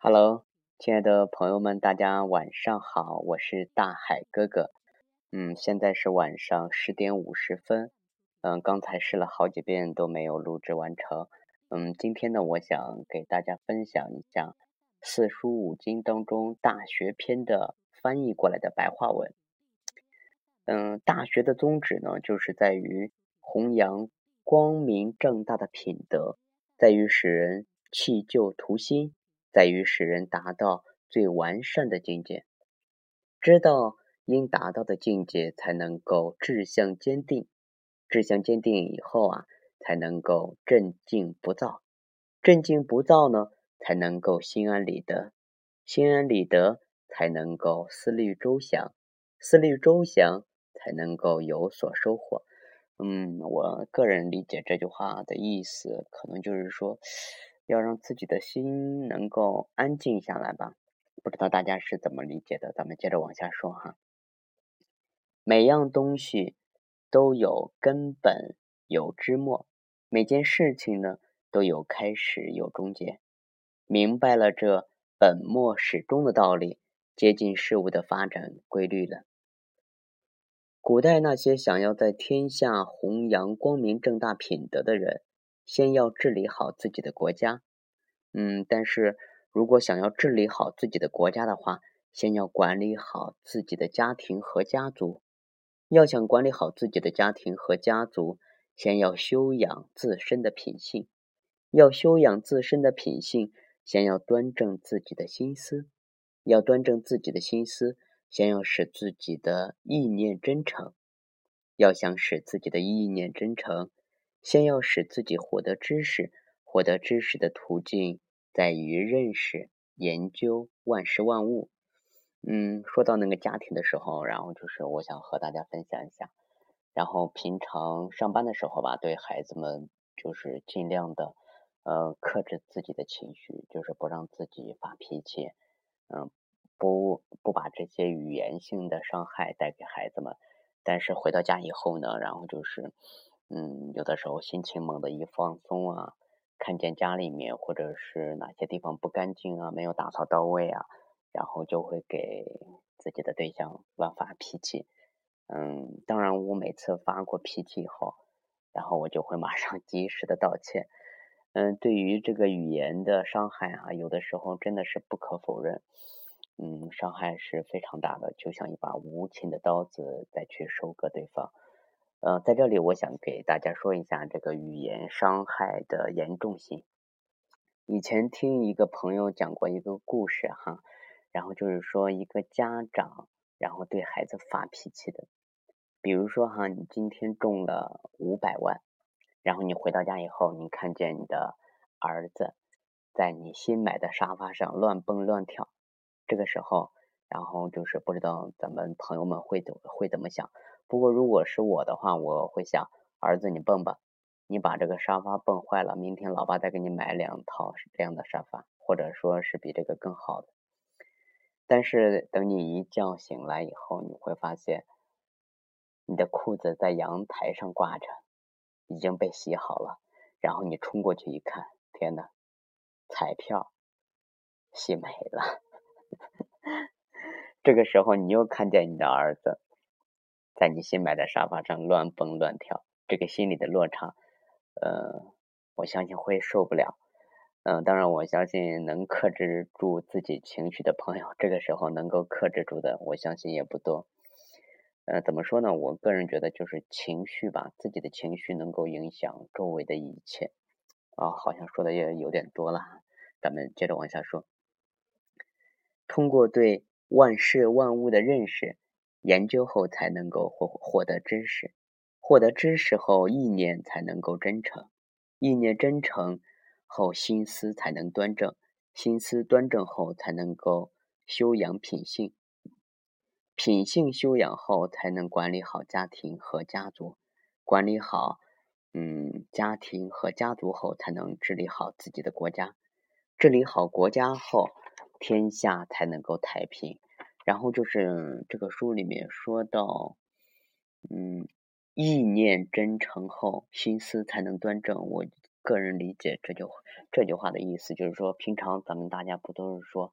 Hello，亲爱的朋友们，大家晚上好，我是大海哥哥。嗯，现在是晚上十点五十分。嗯，刚才试了好几遍都没有录制完成。嗯，今天呢，我想给大家分享一下四书五经当中《大学》篇的翻译过来的白话文。嗯，《大学》的宗旨呢，就是在于弘扬光明正大的品德，在于使人弃旧图新。在于使人达到最完善的境界，知道应达到的境界，才能够志向坚定。志向坚定以后啊，才能够镇静不躁。镇静不躁呢，才能够心安理得。心安理得，才能够思虑周详。思虑周详，才能够有所收获。嗯，我个人理解这句话的意思，可能就是说。要让自己的心能够安静下来吧，不知道大家是怎么理解的？咱们接着往下说哈。每样东西都有根本，有枝末；每件事情呢，都有开始，有终结。明白了这本末始终的道理，接近事物的发展规律了。古代那些想要在天下弘扬光明正大品德的人。先要治理好自己的国家，嗯，但是如果想要治理好自己的国家的话，先要管理好自己的家庭和家族。要想管理好自己的家庭和家族，先要修养自身的品性。要修养自身的品性，先要端正自己的心思。要端正自己的心思，先要使自己的意念真诚。要想使自己的意念真诚。先要使自己获得知识，获得知识的途径在于认识、研究万事万物。嗯，说到那个家庭的时候，然后就是我想和大家分享一下。然后平常上班的时候吧，对孩子们就是尽量的呃克制自己的情绪，就是不让自己发脾气，嗯，不不把这些语言性的伤害带给孩子们。但是回到家以后呢，然后就是。嗯，有的时候心情猛地一放松啊，看见家里面或者是哪些地方不干净啊，没有打扫到位啊，然后就会给自己的对象乱发脾气。嗯，当然我每次发过脾气以后，然后我就会马上 及时的道歉。嗯，对于这个语言的伤害啊，有的时候真的是不可否认，嗯，伤害是非常大的，就像一把无情的刀子再去收割对方。呃，在这里我想给大家说一下这个语言伤害的严重性。以前听一个朋友讲过一个故事哈，然后就是说一个家长然后对孩子发脾气的，比如说哈，你今天中了五百万，然后你回到家以后，你看见你的儿子在你新买的沙发上乱蹦乱跳，这个时候，然后就是不知道咱们朋友们会怎会怎么想。不过，如果是我的话，我会想，儿子，你蹦吧，你把这个沙发蹦坏了，明天老爸再给你买两套这样的沙发，或者说是比这个更好的。但是等你一觉醒来以后，你会发现，你的裤子在阳台上挂着，已经被洗好了。然后你冲过去一看，天呐，彩票洗没了。这个时候，你又看见你的儿子。在你新买的沙发上乱蹦乱跳，这个心理的落差，呃，我相信会受不了。嗯，当然，我相信能克制住自己情绪的朋友，这个时候能够克制住的，我相信也不多。呃，怎么说呢？我个人觉得就是情绪吧，自己的情绪能够影响周围的一切。啊，好像说的也有点多了，咱们接着往下说。通过对万事万物的认识。研究后才能够获获得知识，获得知识后意念才能够真诚，意念真诚后心思才能端正，心思端正后才能够修养品性，品性修养后才能管理好家庭和家族，管理好嗯家庭和家族后才能治理好自己的国家，治理好国家后天下才能够太平。然后就是这个书里面说到，嗯，意念真诚后，心思才能端正。我个人理解这句这句话的意思，就是说平常咱们大家不都是说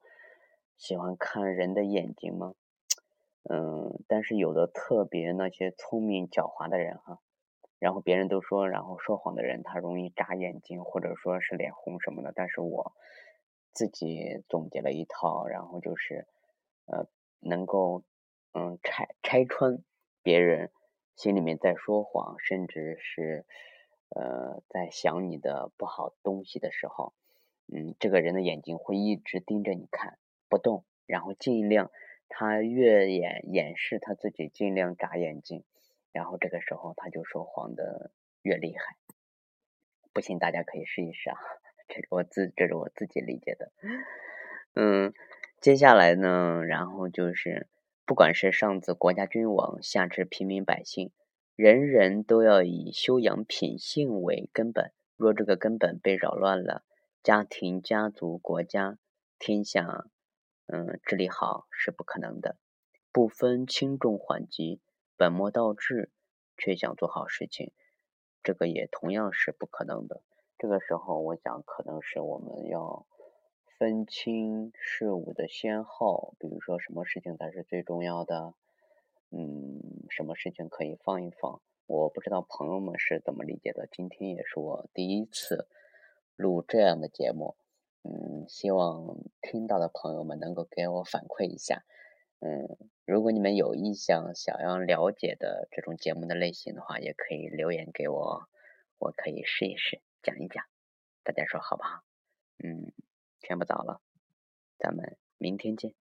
喜欢看人的眼睛吗？嗯，但是有的特别那些聪明狡猾的人哈，然后别人都说，然后说谎的人他容易眨眼睛，或者说是脸红什么的。但是我自己总结了一套，然后就是呃，能够嗯拆拆穿别人心里面在说谎，甚至是呃在想你的不好东西的时候，嗯，这个人的眼睛会一直盯着你看不动，然后尽量。他越掩掩饰他自己，尽量眨眼睛，然后这个时候他就说谎的越厉害。不信大家可以试一试啊，这是我自这是我自己理解的。嗯，接下来呢，然后就是不管是上至国家君王，下至平民百姓，人人都要以修养品性为根本。若这个根本被扰乱了，家庭、家族、国家、天下。嗯，治理好是不可能的，不分轻重缓急，本末倒置，却想做好事情，这个也同样是不可能的。这个时候，我想可能是我们要分清事物的先后，比如说什么事情才是最重要的，嗯，什么事情可以放一放。我不知道朋友们是怎么理解的。今天也是我第一次录这样的节目。嗯，希望听到的朋友们能够给我反馈一下。嗯，如果你们有意向想要了解的这种节目的类型的话，也可以留言给我，我可以试一试讲一讲。大家说好不好？嗯，天不早了，咱们明天见。